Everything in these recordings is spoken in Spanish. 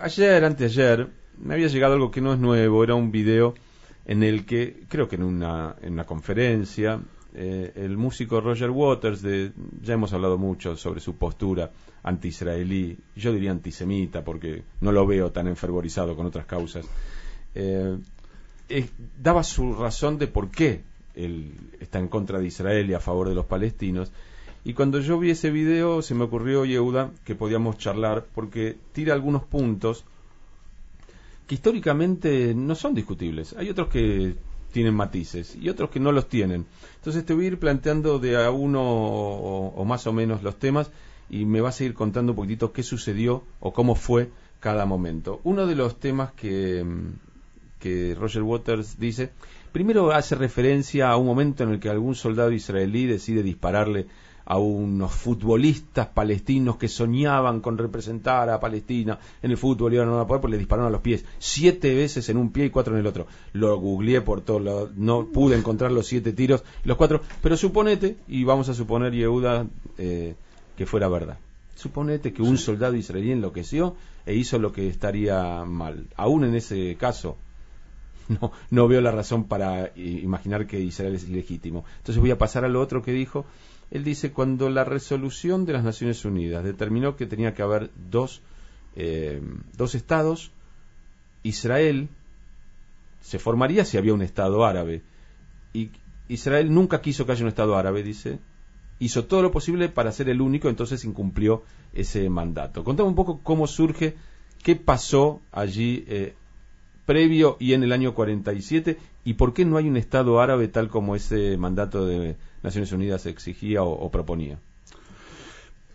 ayer, anteayer, me había llegado algo que no es nuevo, era un video en el que, creo que en una, en una conferencia, eh, el músico Roger Waters, de, ya hemos hablado mucho sobre su postura anti-israelí, yo diría antisemita porque no lo veo tan enfervorizado con otras causas, eh, daba su razón de por qué él está en contra de Israel y a favor de los palestinos. Y cuando yo vi ese video se me ocurrió, Yehuda, que podíamos charlar porque tira algunos puntos que históricamente no son discutibles. Hay otros que tienen matices y otros que no los tienen. Entonces te voy a ir planteando de a uno o, más o menos los temas y me vas a ir contando un poquitito qué sucedió o cómo fue cada momento. Uno de los temas que, que Roger Waters dice, primero hace referencia a un momento en el que algún soldado israelí decide dispararle a unos futbolistas palestinos que soñaban con representar a Palestina en el fútbol y ahora no a poder porque le dispararon a los pies siete veces en un pie y cuatro en el otro. Lo googleé por todo, lo, no pude encontrar los siete tiros, los cuatro, pero suponete, y vamos a suponer, Yehuda, eh, que fuera verdad. Suponete que un soldado israelí enloqueció e hizo lo que estaría mal. Aún en ese caso, no, no veo la razón para imaginar que Israel es ilegítimo. Entonces voy a pasar a lo otro que dijo, él dice, cuando la resolución de las Naciones Unidas determinó que tenía que haber dos, eh, dos estados, Israel se formaría si había un Estado árabe. Y Israel nunca quiso que haya un Estado árabe, dice. Hizo todo lo posible para ser el único, entonces incumplió ese mandato. Contame un poco cómo surge, qué pasó allí eh, previo y en el año 47 y por qué no hay un Estado árabe tal como ese mandato de Naciones Unidas exigía o, proponía.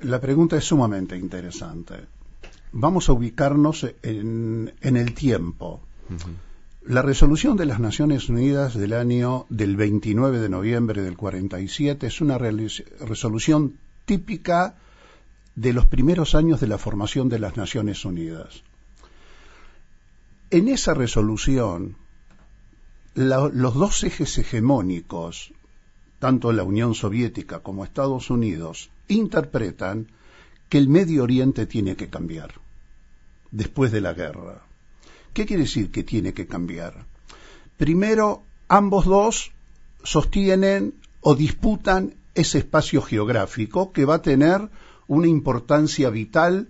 La pregunta es sumamente interesante. Vamos a ubicarnos en, el tiempo. La resolución de las Naciones Unidas del año del 29 de noviembre del 47 es una resolución típica de los primeros años de la formación de las Naciones Unidas. En esa resolución, los dos ejes hegemónicos, tanto la Unión Soviética como Estados Unidos, interpretan que el Medio Oriente tiene que cambiar después de la guerra. ¿Qué quiere decir que tiene que cambiar? Primero, ambos dos sostienen o disputan ese espacio geográfico que va a tener una importancia vital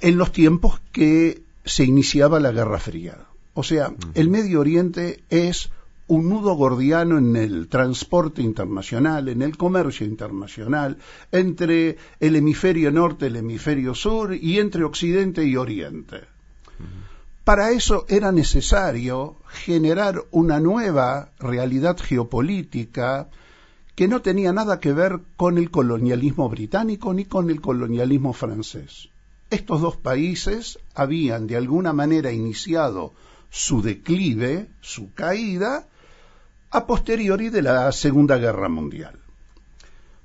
en los tiempos que se iniciaba la Guerra Fría. O sea, el Medio Oriente es un nudo gordiano en el transporte internacional, en el comercio internacional, entre el hemisferio norte, el hemisferio sur y entre Occidente y Oriente. Para eso era necesario generar una nueva realidad geopolítica que no tenía nada que ver con el colonialismo británico ni con el colonialismo francés estos dos países habían de alguna manera iniciado su declive, su caída, a posteriori de la Segunda Guerra Mundial.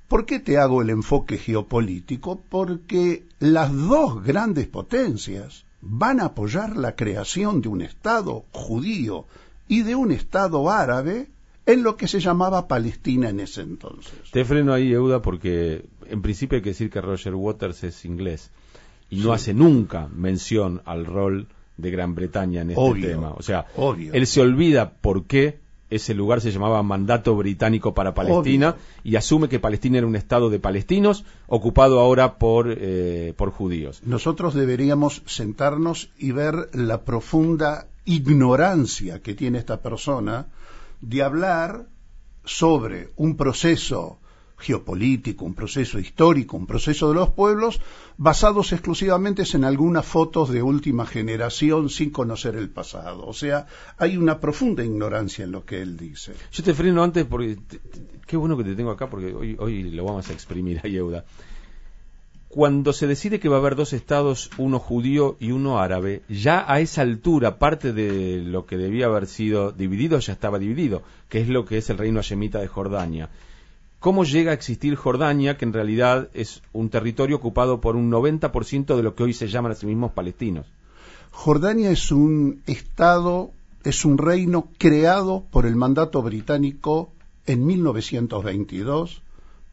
¿Por qué te hago el enfoque geopolítico? Porque las dos grandes potencias van a apoyar la creación de un Estado judío y de un Estado árabe en lo que se llamaba Palestina en ese entonces. Te freno ahí, Euda, porque en principio hay que decir que Roger Waters es inglés y no hace nunca mención al rol de Gran Bretaña en este tema. O sea, él se olvida por qué ese lugar se llamaba Mandato Británico para Palestina y asume que Palestina era un estado de palestinos ocupado ahora por, eh, por judíos. Nosotros deberíamos sentarnos y ver la profunda ignorancia que tiene esta persona de hablar sobre un proceso geopolítico, un proceso histórico, un proceso de los pueblos, basados exclusivamente en algunas fotos de última generación sin conocer el pasado. O sea, hay una profunda ignorancia en lo que él dice. Yo te freno antes porque qué bueno que te tengo acá porque hoy, hoy lo vamos a exprimir a Yehuda. Cuando se decide que va a haber dos estados, uno judío y uno árabe, ya a esa altura parte de lo que debía haber sido dividido ya estaba dividido, que es lo que es el reino hashemita de Jordania cómo llega a existir Jordania, que en realidad es un territorio ocupado por un 90% de lo que hoy se llaman a sí mismos palestinos. Jordania es un estado, es un reino creado por el mandato británico en 1922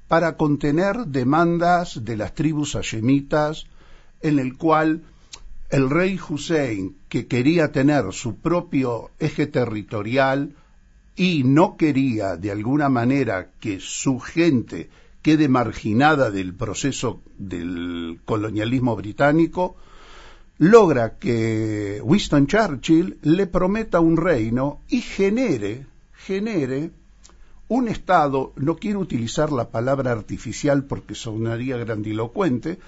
para contener demandas de las tribus hashemitas, en el cual el rey Hussein, que quería tener su propio eje territorial y no quería de alguna manera que su gente quede marginada del proceso del colonialismo británico, logra que Winston Churchill le prometa un reino y genere, genere un Estado, no quiero utilizar la palabra artificial porque sonaría grandilocuente,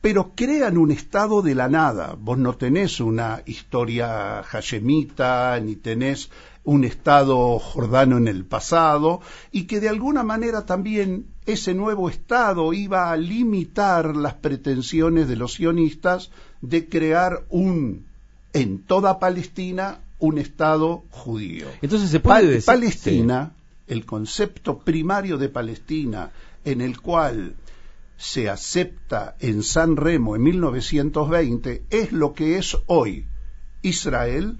pero crean un Estado de la nada. Vos no tenés una historia hashemita, ni tenés un Estado jordano en el pasado, y que de alguna manera también ese nuevo Estado iba a limitar las pretensiones de los sionistas de crear un, en toda Palestina, un Estado judío. Entonces se puede decir... Palestina, el concepto primario de Palestina, en el cual se acepta en San Remo en 1920, es lo que es hoy Israel,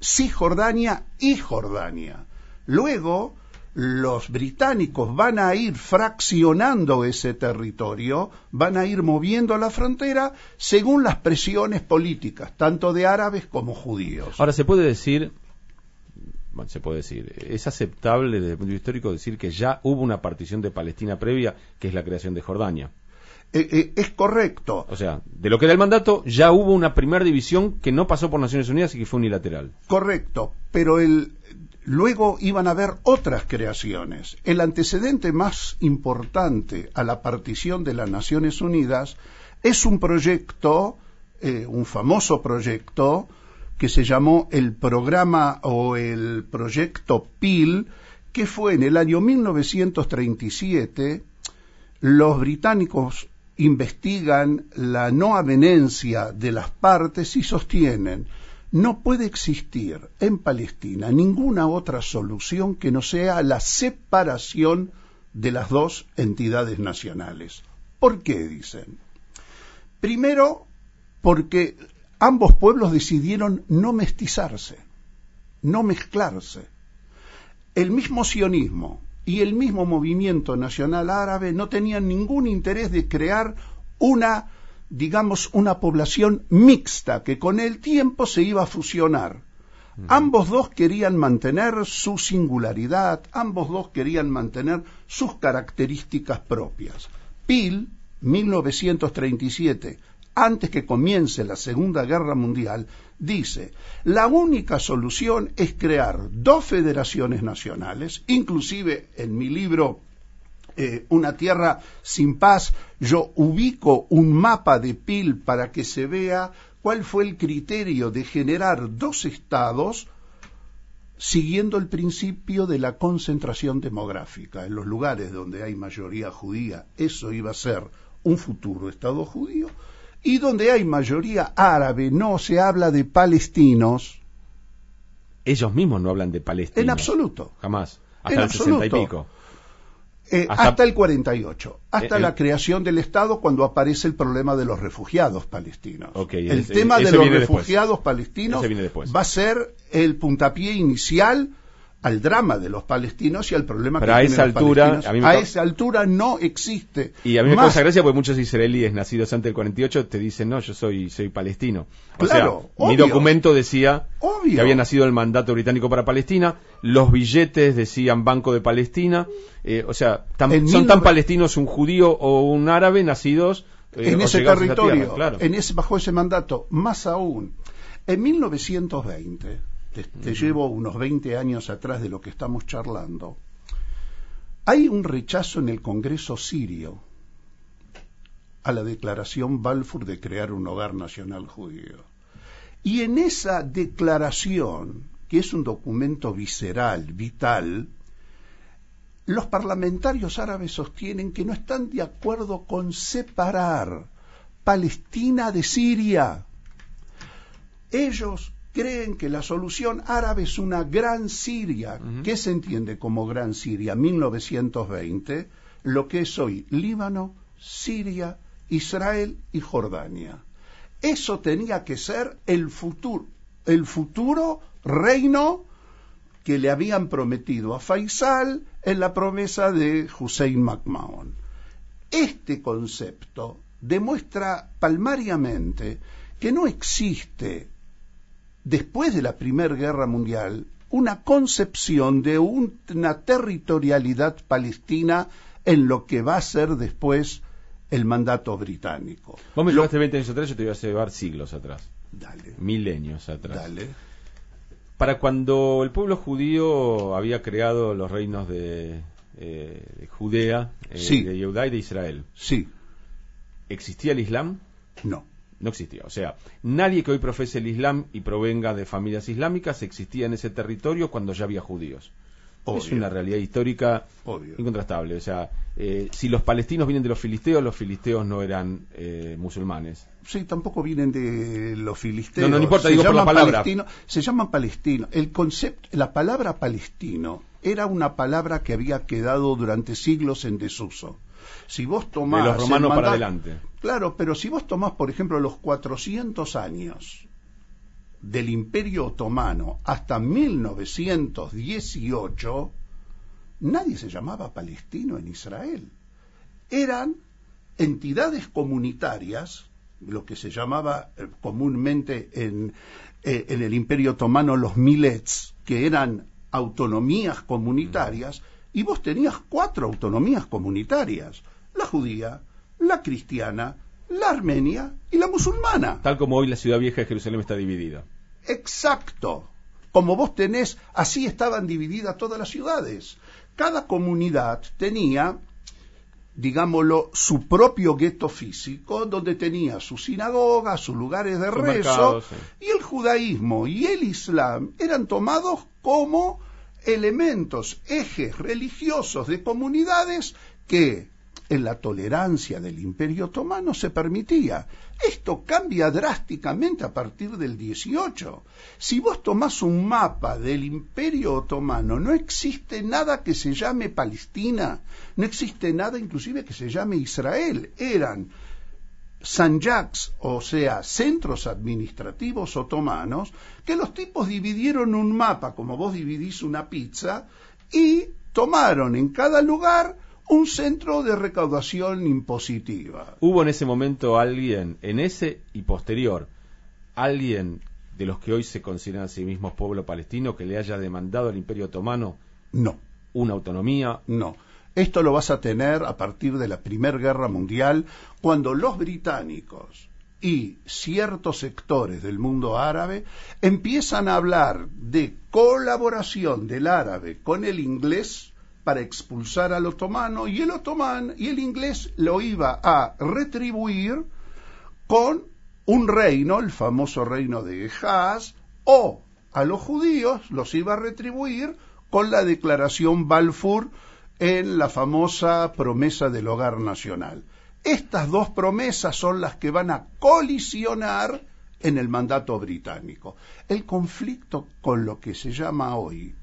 Cisjordania y Jordania. Luego, los británicos van a ir fraccionando ese territorio, van a ir moviendo la frontera según las presiones políticas, tanto de árabes como judíos. Ahora, se puede decir, se puede decir, es aceptable desde el punto de vista histórico decir que ya hubo una partición de Palestina previa, que es la creación de Jordania. Eh, eh, es correcto. O sea, de lo que da el mandato, ya hubo una primera división que no pasó por Naciones Unidas y que fue unilateral. Correcto, pero el, luego iban a haber otras creaciones. El antecedente más importante a la partición de las Naciones Unidas es un proyecto, eh, un famoso proyecto, que se llamó el programa o el proyecto PIL, que fue en el año 1937 los británicos investigan la no avenencia de las partes y sostienen no puede existir en Palestina ninguna otra solución que no sea la separación de las dos entidades nacionales. ¿Por qué dicen? Primero, porque ambos pueblos decidieron no mestizarse, no mezclarse. El mismo sionismo y el mismo movimiento nacional árabe no tenían ningún interés de crear una, digamos, una población mixta que con el tiempo se iba a fusionar. Ambos dos querían mantener su singularidad, ambos dos querían mantener sus características propias. Peel, 1937, antes que comience la Segunda Guerra Mundial, dice, la única solución es crear dos federaciones nacionales, inclusive en mi libro eh, Una Tierra sin Paz, yo ubico un mapa de PIL para que se vea cuál fue el criterio de generar dos estados siguiendo el principio de la concentración demográfica. En los lugares donde hay mayoría judía, eso iba a ser un futuro Estado judío, y donde hay mayoría árabe, no se habla de palestinos. Ellos mismos no hablan de palestinos. En absoluto. Jamás. Hasta el 60 y pico. Eh, hasta... el 48, hasta eh, la creación del Estado cuando aparece el problema de los refugiados palestinos. el tema de los refugiados palestinos va a ser el puntapié inicial al drama de los palestinos y al problema que a esa altura a, esa altura no existe y a mí me causa gracia porque muchos israelíes nacidos antes del 48 te dicen no yo soy soy palestino o claro, sea, mi documento decía que había nacido el mandato británico para Palestina los billetes decían Banco de Palestina eh, o sea son tan palestinos un judío o un árabe nacidos eh, en ese territorio en ese bajo ese mandato más aún en 1920 te, llevo unos 20 años atrás de lo que estamos charlando, hay un rechazo en el Congreso sirio a la declaración Balfour de crear un hogar nacional judío. Y en esa declaración, que es un documento visceral, vital, los parlamentarios árabes sostienen que no están de acuerdo con separar Palestina de Siria. Ellos creen que la solución árabe es una gran Siria. ¿Qué se entiende como gran Siria? 1920, lo que es hoy Líbano, Siria, Israel y Jordania. Eso tenía que ser el futuro, el futuro reino que le habían prometido a Faisal en la promesa de Hussein McMahon. Este concepto demuestra palmariamente que no existe, después de la Primera Guerra Mundial, una concepción de una territorialidad palestina en lo que va a ser después el mandato británico. Vos me llevaste 20 años atrás, yo te voy a llevar siglos atrás. Dale. Milenios atrás. Dale. Para cuando el pueblo judío había creado los reinos de, eh, Judea, eh, de Judá y de Israel. Sí. ¿Existía el Islam? No. No existía. O sea, nadie que hoy profese el Islam y provenga de familias islámicas existía en ese territorio cuando ya había judíos. Es una realidad histórica incontrastable. O sea, eh, si los palestinos vienen de los filisteos, los filisteos no eran eh, musulmanes. Sí, tampoco vienen de los filisteos. No, no, importa, digo por la palabra. se llaman palestinos. El concepto, la palabra palestino era una palabra que había quedado durante siglos en desuso. Si vos tomás... De los romanos para adelante. Claro, pero si vos tomás, por ejemplo, los 400 años del Imperio Otomano hasta 1918, nadie se llamaba palestino en Israel. Eran entidades comunitarias, lo que se llamaba eh, comúnmente en, eh, en el Imperio Otomano los milets, que eran autonomías comunitarias, y vos tenías cuatro autonomías comunitarias, la judía, la cristiana, la armenia y la musulmana. Tal como hoy la ciudad vieja de Jerusalén está dividida. Exacto. Como vos tenés, así estaban divididas todas las ciudades. Cada comunidad tenía, digámoslo, su propio gueto físico, donde tenía sus sinagogas, sus lugares de rezo, y el judaísmo y el islam eran tomados como elementos, ejes religiosos de comunidades que en la tolerancia del Imperio Otomano se permitía. Esto cambia drásticamente a partir del 18. Si vos tomás un mapa del Imperio Otomano, no existe nada que se llame Palestina, no existe nada inclusive que se llame Israel. Eran Sanjaks, o sea, centros administrativos otomanos, que los tipos dividieron un mapa, como vos dividís una pizza, y tomaron en cada lugar un centro de recaudación impositiva. ¿Hubo en ese momento alguien, en ese y posterior, alguien de los que hoy se consideran a sí mismos pueblo palestino que le haya demandado al Imperio Otomano? No. ¿Una autonomía? No. Esto lo vas a tener a partir de la Primera Guerra Mundial, cuando los británicos y ciertos sectores del mundo árabe empiezan a hablar de colaboración del árabe con el inglés para expulsar al otomano y el otomán y el inglés lo iba a retribuir con un reino, el famoso reino de Gejaz, o a los judíos los iba a retribuir con la declaración Balfour en la famosa promesa del hogar nacional. Estas dos promesas son las que van a colisionar en el mandato británico. El conflicto con lo que se llama hoy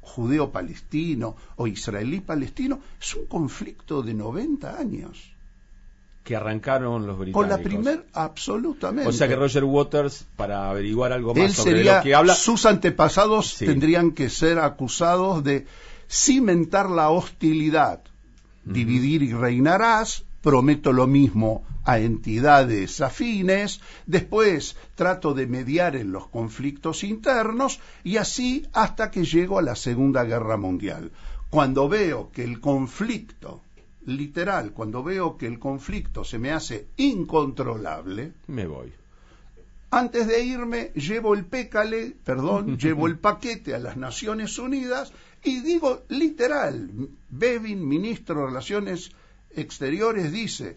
judeo-palestino o israelí-palestino, es un conflicto de 90 años. Que arrancaron los británicos. Con la primera, absolutamente. O sea que Roger Waters, para averiguar algo más sobre lo que habla. Sus antepasados tendrían que ser acusados de cimentar la hostilidad. Dividir y reinarás, prometo lo mismo a entidades afines, después trato de mediar en los conflictos internos y así hasta que llego a la Segunda Guerra Mundial. Cuando veo que el conflicto, literal, cuando veo que el conflicto se me hace incontrolable, me voy. Antes de irme, llevo el pécale, perdón, llevo el paquete a las Naciones Unidas y digo literal, Bevin, ministro de Relaciones Exteriores, dice,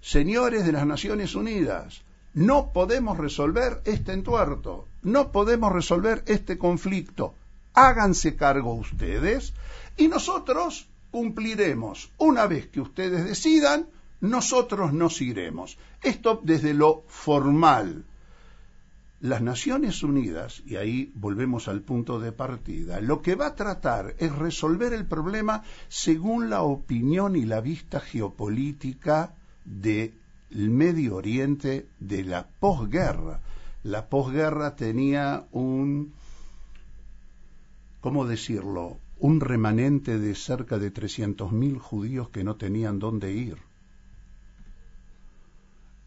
señores de las Naciones Unidas, no podemos resolver este entuerto, no podemos resolver este conflicto. Háganse cargo ustedes y nosotros cumpliremos. Una vez que ustedes decidan, nosotros nos iremos. Esto desde lo formal. Las Naciones Unidas, y ahí volvemos al punto de partida, lo que va a tratar es resolver el problema según la opinión y la vista geopolítica del Medio Oriente de la posguerra. La posguerra tenía un, ¿cómo decirlo?, un remanente de cerca de 300.000 judíos que no tenían dónde ir.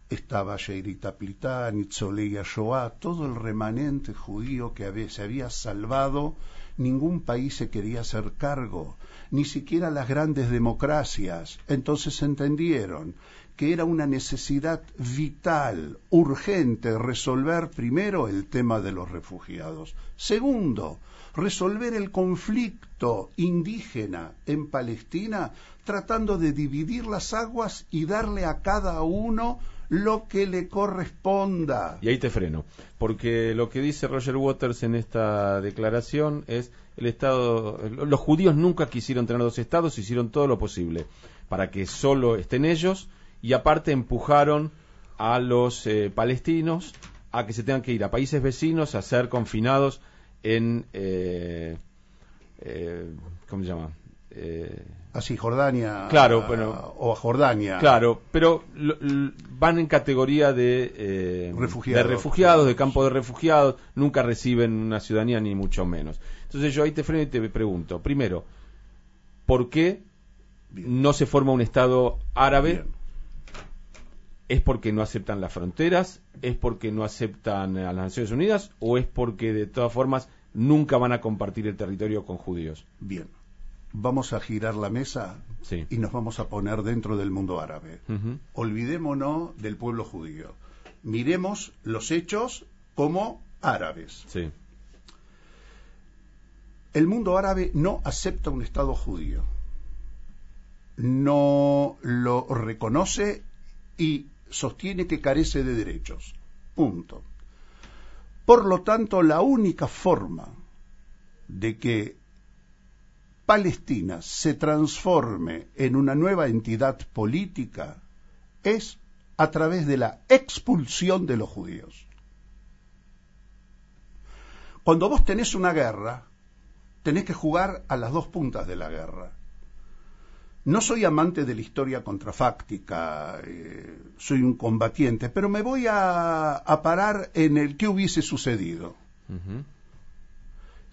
Estaba Sheirita Plitán, Itzoleya Shoah, todo el remanente judío que se había salvado, ningún país se quería hacer cargo, ni siquiera las grandes democracias. Entonces entendieron que era una necesidad vital, urgente, resolver primero el tema de los refugiados. Segundo, resolver el conflicto indígena en Palestina tratando de dividir las aguas y darle a cada uno lo que le corresponda. Y ahí te freno, porque lo que dice Roger Waters en esta declaración es el Estado, los judíos nunca quisieron tener dos estados, hicieron todo lo posible para que solo estén ellos y aparte empujaron a los eh, palestinos a que se tengan que ir a países vecinos a ser confinados en eh, eh, ¿cómo se llama? Así, Jordania. Claro, bueno. O a Jordania. Claro, pero van en categoría de, refugiados, de refugiados, de campo de refugiados, nunca reciben una ciudadanía ni mucho menos. Entonces yo ahí te freno y te pregunto, primero, ¿por qué no se forma un Estado árabe? ¿Es porque no aceptan las fronteras? ¿Es porque no aceptan a las Naciones Unidas? ¿O es porque de todas formas nunca van a compartir el territorio con judíos? Bien, vamos a girar la mesa y nos vamos a poner dentro del mundo árabe. Olvidémonos del pueblo judío. Miremos los hechos como árabes. Sí. El mundo árabe no acepta un Estado judío. No lo reconoce y sostiene que carece de derechos. Punto. Por lo tanto, la única forma de que Palestina se transforme en una nueva entidad política es a través de la expulsión de los judíos. Cuando vos tenés una guerra, tenés que jugar a las dos puntas de la guerra. No soy amante de la historia contrafáctica, eh, soy un combatiente, pero me voy a, parar en el que hubiese sucedido.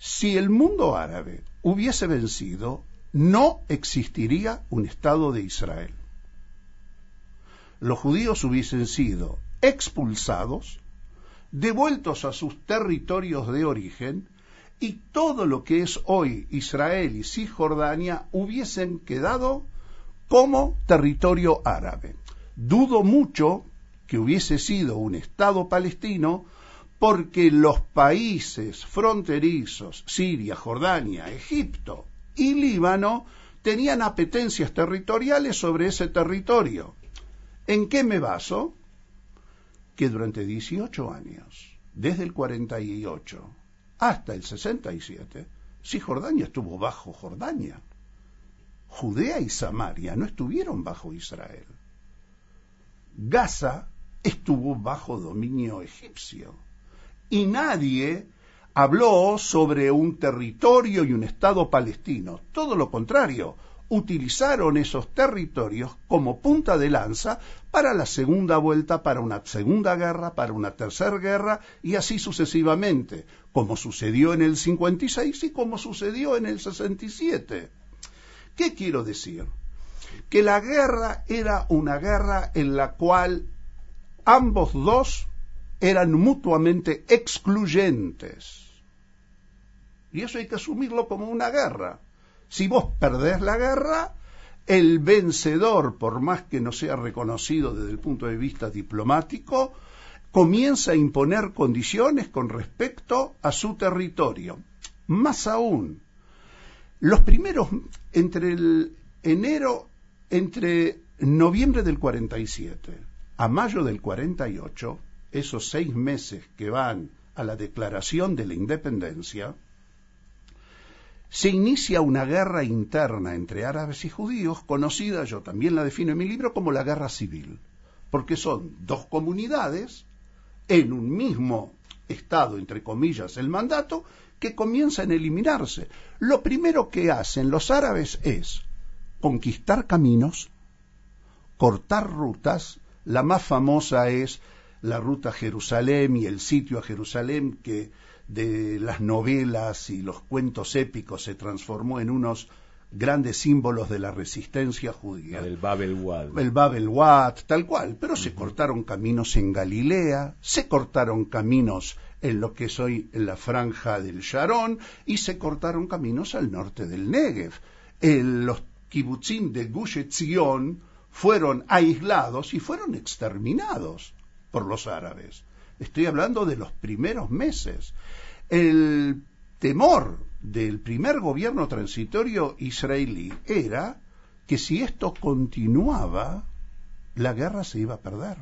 Si el mundo árabe hubiese vencido, no existiría un Estado de Israel. Los judíos hubiesen sido expulsados, devueltos a sus territorios de origen, y todo lo que es hoy Israel y Cisjordania hubiesen quedado como territorio árabe. Dudo mucho que hubiese sido un Estado palestino porque los países fronterizos, Siria, Jordania, Egipto y Líbano, tenían apetencias territoriales sobre ese territorio. ¿En qué me baso? Que durante 18 años, desde el 48 hasta el 67, Cisjordania estuvo bajo Jordania. Judea y Samaria no estuvieron bajo Israel. Gaza estuvo bajo dominio egipcio. Y nadie habló sobre un territorio y un Estado palestino. Todo lo contrario, utilizaron esos territorios como punta de lanza para la segunda vuelta, para una segunda guerra, para una tercera guerra y así sucesivamente, como sucedió en el 56 y como sucedió en el 67. ¿Qué quiero decir? Que la guerra era una guerra en la cual ambos dos eran mutuamente excluyentes. Y eso hay que asumirlo como una guerra. Si vos perdés la guerra, el vencedor, por más que no sea reconocido desde el punto de vista diplomático, comienza a imponer condiciones con respecto a su territorio. Más aún, los primeros, entre el enero, entre noviembre del 47 a mayo del 48, esos seis meses que van a la declaración de la independencia, se inicia una guerra interna entre árabes y judíos, conocida, yo también la defino en mi libro, como la guerra civil, porque son dos comunidades en un mismo estado, entre comillas, el mandato, que comienzan a eliminarse. Lo primero que hacen los árabes es conquistar caminos, cortar rutas, la más famosa es la ruta Jerusalén y el sitio a Jerusalén que de las novelas y los cuentos épicos se transformó en unos grandes símbolos de la resistencia judía. el Babel Wad. El Babel Wad, tal cual. Pero se cortaron caminos en Galilea, se cortaron caminos en lo que es hoy en la franja del Sharon y se cortaron caminos al norte del Negev. los kibutzim de Gush Etzion fueron aislados y fueron exterminados por los árabes. Estoy hablando de los primeros meses. El temor del primer gobierno transitorio israelí era que si esto continuaba, la guerra se iba a perder.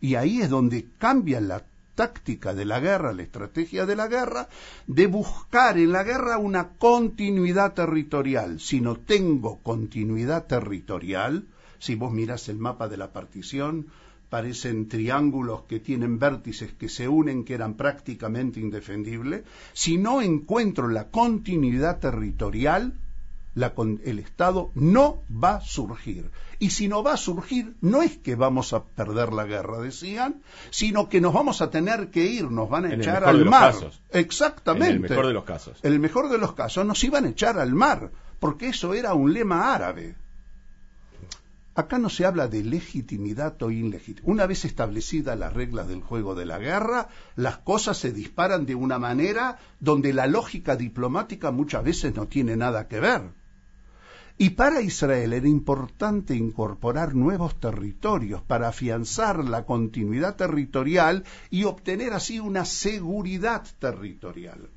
Y ahí es donde cambia la táctica de la guerra, la estrategia de la guerra, de buscar en la guerra una continuidad territorial. Si no tengo continuidad territorial, si vos mirás el mapa de la partición, parecen triángulos que tienen vértices que se unen, que eran prácticamente indefendibles, si no encuentro la continuidad territorial, el Estado no va a surgir. Y si no va a surgir, no es que vamos a perder la guerra, decían, sino que nos vamos a tener que ir, nos van a echar al mar. Exactamente. En el mejor de los casos. El mejor de los casos, nos iban a echar al mar, porque eso era un lema árabe. Acá no se habla de legitimidad o ilegitimidad. Una vez establecidas las reglas del juego de la guerra, las cosas se disparan de una manera donde la lógica diplomática muchas veces no tiene nada que ver. Y para Israel era importante incorporar nuevos territorios para afianzar la continuidad territorial y obtener así una seguridad territorial.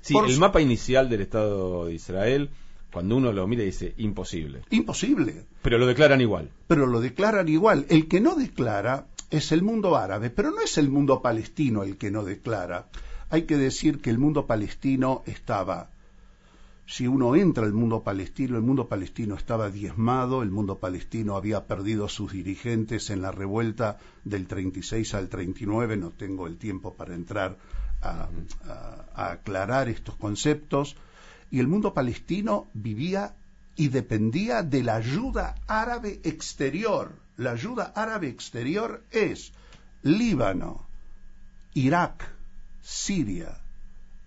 Sí, el mapa inicial del Estado de Israel cuando uno lo mira dice, imposible. Imposible. Pero lo declaran igual. Pero lo declaran igual. El que no declara es el mundo árabe, pero no es el mundo palestino el que no declara. Hay que decir que el mundo palestino estaba, si uno entra al mundo palestino, el mundo palestino estaba diezmado, el mundo palestino había perdido sus dirigentes en la revuelta del 36 al 39, no tengo el tiempo para entrar a aclarar estos conceptos, y el mundo palestino vivía y dependía de la ayuda árabe exterior. La ayuda árabe exterior es Líbano, Irak, Siria,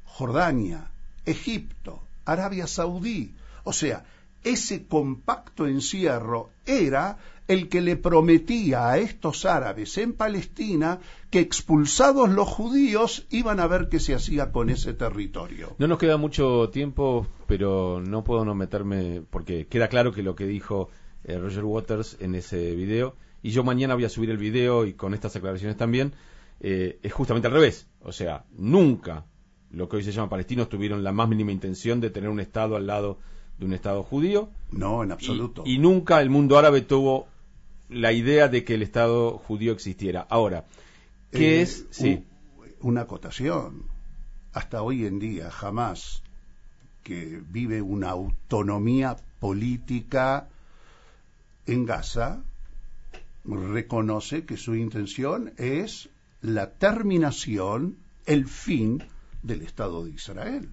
Jordania, Egipto, Arabia Saudí. O sea, ese compacto encierro era el que le prometía a estos árabes en Palestina que expulsados los judíos iban a ver qué se hacía con ese territorio. No nos queda mucho tiempo, pero no puedo no meterme, porque queda claro que lo que dijo eh, Roger Waters en ese video, y yo mañana voy a subir el video y con estas aclaraciones también, eh, es justamente al revés. O sea, nunca lo que hoy se llama palestinos tuvieron la más mínima intención de tener un Estado al lado de un Estado judío. No, en absoluto. y nunca el mundo árabe tuvo la idea de que el Estado judío existiera. Ahora, ¿qué eh, es? Sí. Una acotación. Hasta hoy en día, jamás que vive una autonomía política en Gaza, reconoce que su intención es la terminación, el fin del Estado de Israel.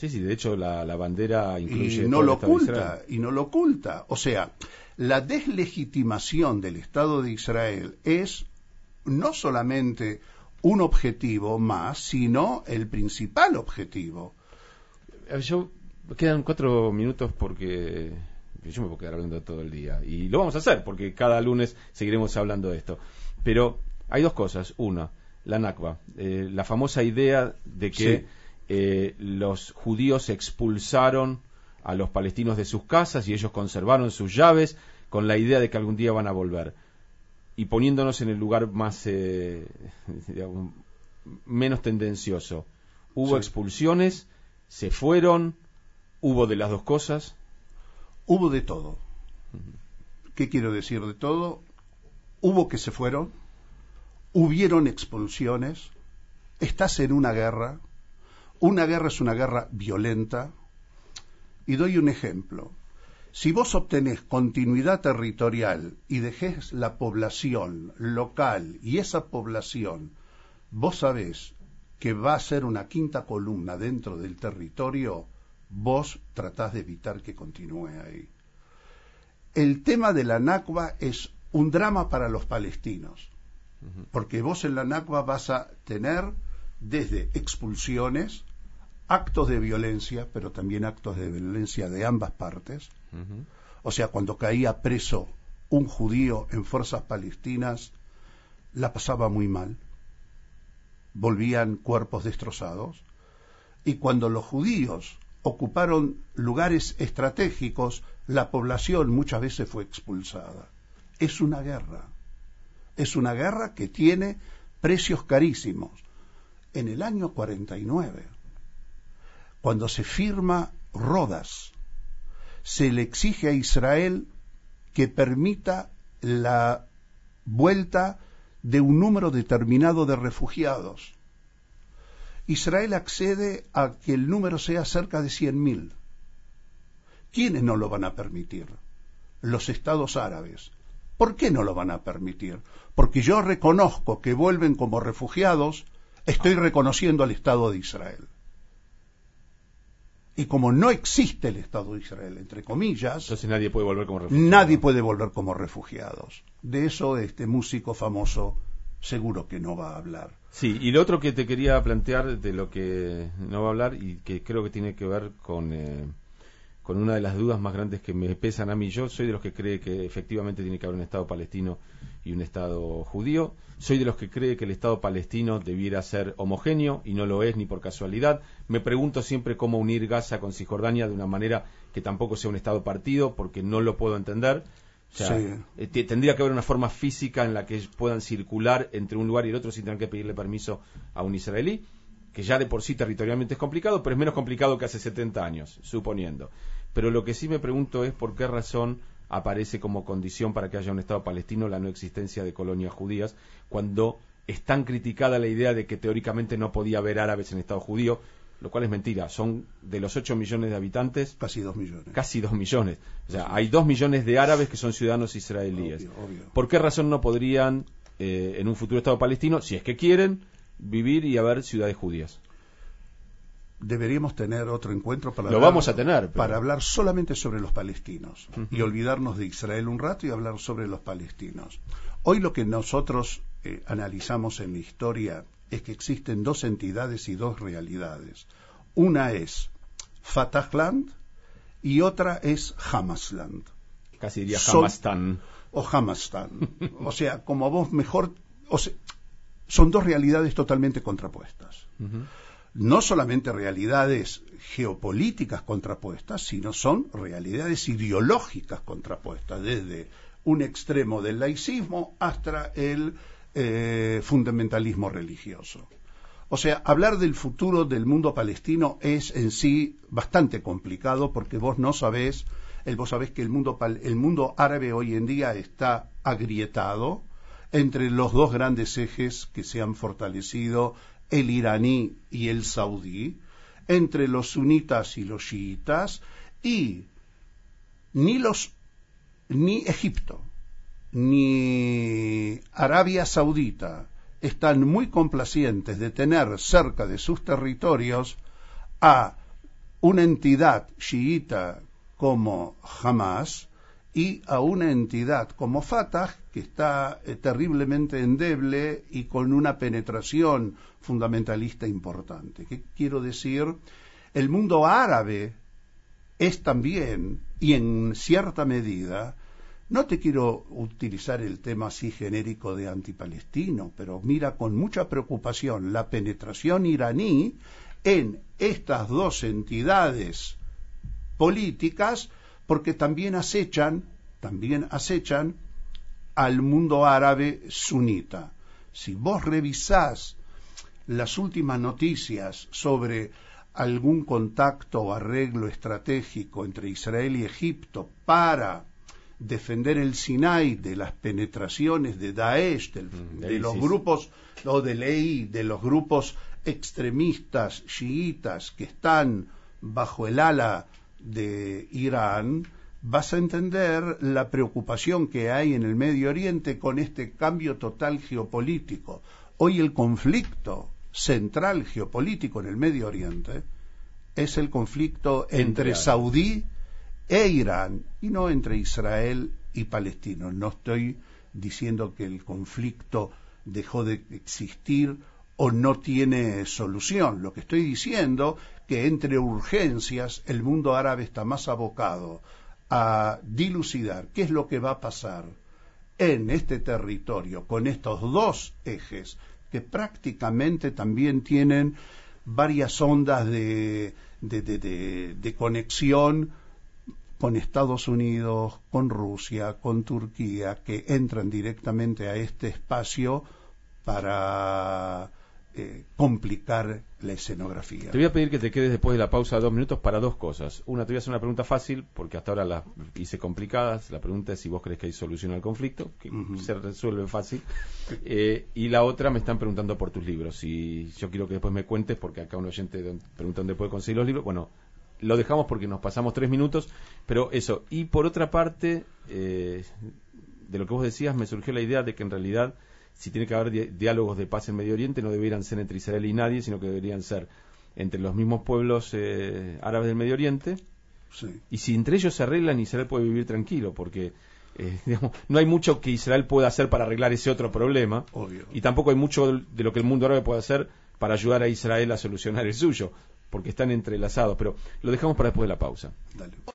Sí, sí, de hecho la, bandera incluye. Y no lo oculta, y no lo oculta. O sea, la deslegitimación del Estado de Israel es no solamente un objetivo más, sino el principal objetivo. Yo quedan cuatro minutos porque yo me puedo quedar hablando todo el día y lo vamos a hacer porque cada lunes seguiremos hablando de esto. Pero hay dos cosas. Una, la Nakba, eh, la famosa idea de que eh, los judíos expulsaron a los palestinos de sus casas y ellos conservaron sus llaves con la idea de que algún día van a volver. Y poniéndonos en el lugar más, eh, menos tendencioso. Hubo expulsiones, se fueron, hubo de las dos cosas. Hubo de todo. ¿Qué quiero decir de todo? Hubo que se fueron, hubieron expulsiones, estás en una guerra, una guerra es una guerra violenta, y doy un ejemplo. Si vos obtenés continuidad territorial y dejés la población local y esa población, vos sabés que va a ser una quinta columna dentro del territorio, vos tratás de evitar que continúe ahí. El tema de la NACBA es un drama para los palestinos, porque vos en la NACBA vas a tener desde expulsiones actos de violencia, pero también actos de violencia de ambas partes. O sea, cuando caía preso un judío en fuerzas palestinas, la pasaba muy mal. Volvían cuerpos destrozados. Y cuando los judíos ocuparon lugares estratégicos, la población muchas veces fue expulsada. Es una guerra. Es una guerra que tiene precios carísimos. En el año 49, cuando se firma Rodas, se le exige a Israel que permita la vuelta de un número determinado de refugiados. Israel accede a que el número sea cerca de 100.000. ¿Quiénes no lo van a permitir? Los estados árabes. ¿Por qué no lo van a permitir? Porque yo reconozco que vuelven como refugiados, estoy reconociendo al Estado de Israel. Y como no existe el Estado de Israel, entre comillas, entonces nadie puede volver como refugiados. Nadie puede volver como refugiados. De eso este músico famoso seguro que no va a hablar. Sí, y lo otro que te quería plantear de lo que no va a hablar y que creo que tiene que ver con, eh, con una de las dudas más grandes que me pesan a mí. Yo soy de los que cree que efectivamente tiene que haber un Estado palestino y un Estado judío. Soy de los que cree que el Estado palestino debiera ser homogéneo y no lo es ni por casualidad. Me pregunto siempre cómo unir Gaza con Cisjordania de una manera que tampoco sea un Estado partido porque no lo puedo entender. Eh, tendría que haber una forma física en la que puedan circular entre un lugar y el otro sin tener que pedirle permiso a un israelí, que ya de por sí territorialmente es complicado, pero es menos complicado que hace 70 años, suponiendo. Pero lo que sí me pregunto es por qué razón aparece como condición para que haya un Estado palestino la no existencia de colonias judías, cuando es tan criticada la idea de que teóricamente no podía haber árabes en Estado judío, lo cual es mentira. Son de los 8 millones de habitantes. Casi 2 millones. Casi 2 millones. O sea, hay 2 millones de árabes que son ciudadanos israelíes. ¿Por qué razón no podrían, eh, en un futuro Estado palestino, si es que quieren, vivir y haber ciudades judías? Deberíamos tener otro encuentro para lo vamos a tener para hablar solamente sobre los palestinos y olvidarnos de Israel un rato y hablar sobre los palestinos. Hoy lo que nosotros eh, analizamos en la historia es que existen dos entidades y dos realidades. Una es Fatahland y otra es Hamasland. Casi diría Hamastan. O Hamastan. o sea, como vos mejor... O son dos realidades totalmente contrapuestas. No solamente realidades geopolíticas contrapuestas, sino son realidades ideológicas contrapuestas, desde un extremo del laicismo hasta el eh, fundamentalismo religioso. O sea, hablar del futuro del mundo palestino es en sí bastante complicado porque vos no sabés, el, vos sabés que el mundo, el mundo árabe hoy en día está agrietado entre los dos grandes ejes que se han fortalecido, el iraní y el saudí, entre los sunitas y los chiitas, y ni los ni Egipto ni Arabia Saudita están muy complacientes de tener cerca de sus territorios a una entidad chiita como Hamas y a una entidad como Fatah que está eh, terriblemente endeble y con una penetración fundamentalista importante. ¿Qué quiero decir? El mundo árabe es también, y en cierta medida, no te quiero utilizar el tema así genérico de antipalestino, pero mira con mucha preocupación la penetración iraní en estas dos entidades políticas porque también acechan, también acechan al mundo árabe sunita. Si vos revisás las últimas noticias sobre algún contacto o arreglo estratégico entre Israel y Egipto para defender el Sinai de las penetraciones de Daesh, mm, de los grupos, o de ley, de los grupos extremistas chiitas que están bajo el ala de Irán, vas a entender la preocupación que hay en el Medio Oriente con este cambio total geopolítico. Hoy el conflicto central geopolítico en el Medio Oriente es el conflicto entre, Saudí e Irán y no entre Israel y palestinos. No estoy diciendo que el conflicto dejó de existir o no tiene solución. Lo que estoy diciendo que entre urgencias el mundo árabe está más abocado a dilucidar qué es lo que va a pasar en este territorio con estos dos ejes que prácticamente también tienen varias ondas de, de, conexión con Estados Unidos, con Rusia, con Turquía, que entran directamente a este espacio para eh, complicar la escenografía. Te voy a pedir que te quedes después de la pausa dos minutos para dos cosas. Una, te voy a hacer una pregunta fácil, porque hasta ahora las hice complicadas. La pregunta es si vos crees que hay solución al conflicto, que se resuelve fácil. Eh, y la otra, me están preguntando por tus libros. Y yo quiero que después me cuentes, porque acá un oyente pregunta dónde puede conseguir los libros. Bueno, lo dejamos porque nos pasamos tres minutos, pero eso. Y por otra parte, eh, de lo que vos decías, me surgió la idea de que en realidad si tiene que haber diálogos de paz en Medio Oriente, no deberían ser entre Israel y nadie, sino que deberían ser entre los mismos pueblos eh, árabes del Medio Oriente. Y si entre ellos se arreglan, Israel puede vivir tranquilo, porque eh, no hay mucho que Israel pueda hacer para arreglar ese otro problema. Y tampoco hay mucho de lo que el mundo árabe puede hacer para ayudar a Israel a solucionar el suyo, porque están entrelazados. Pero lo dejamos para después de la pausa.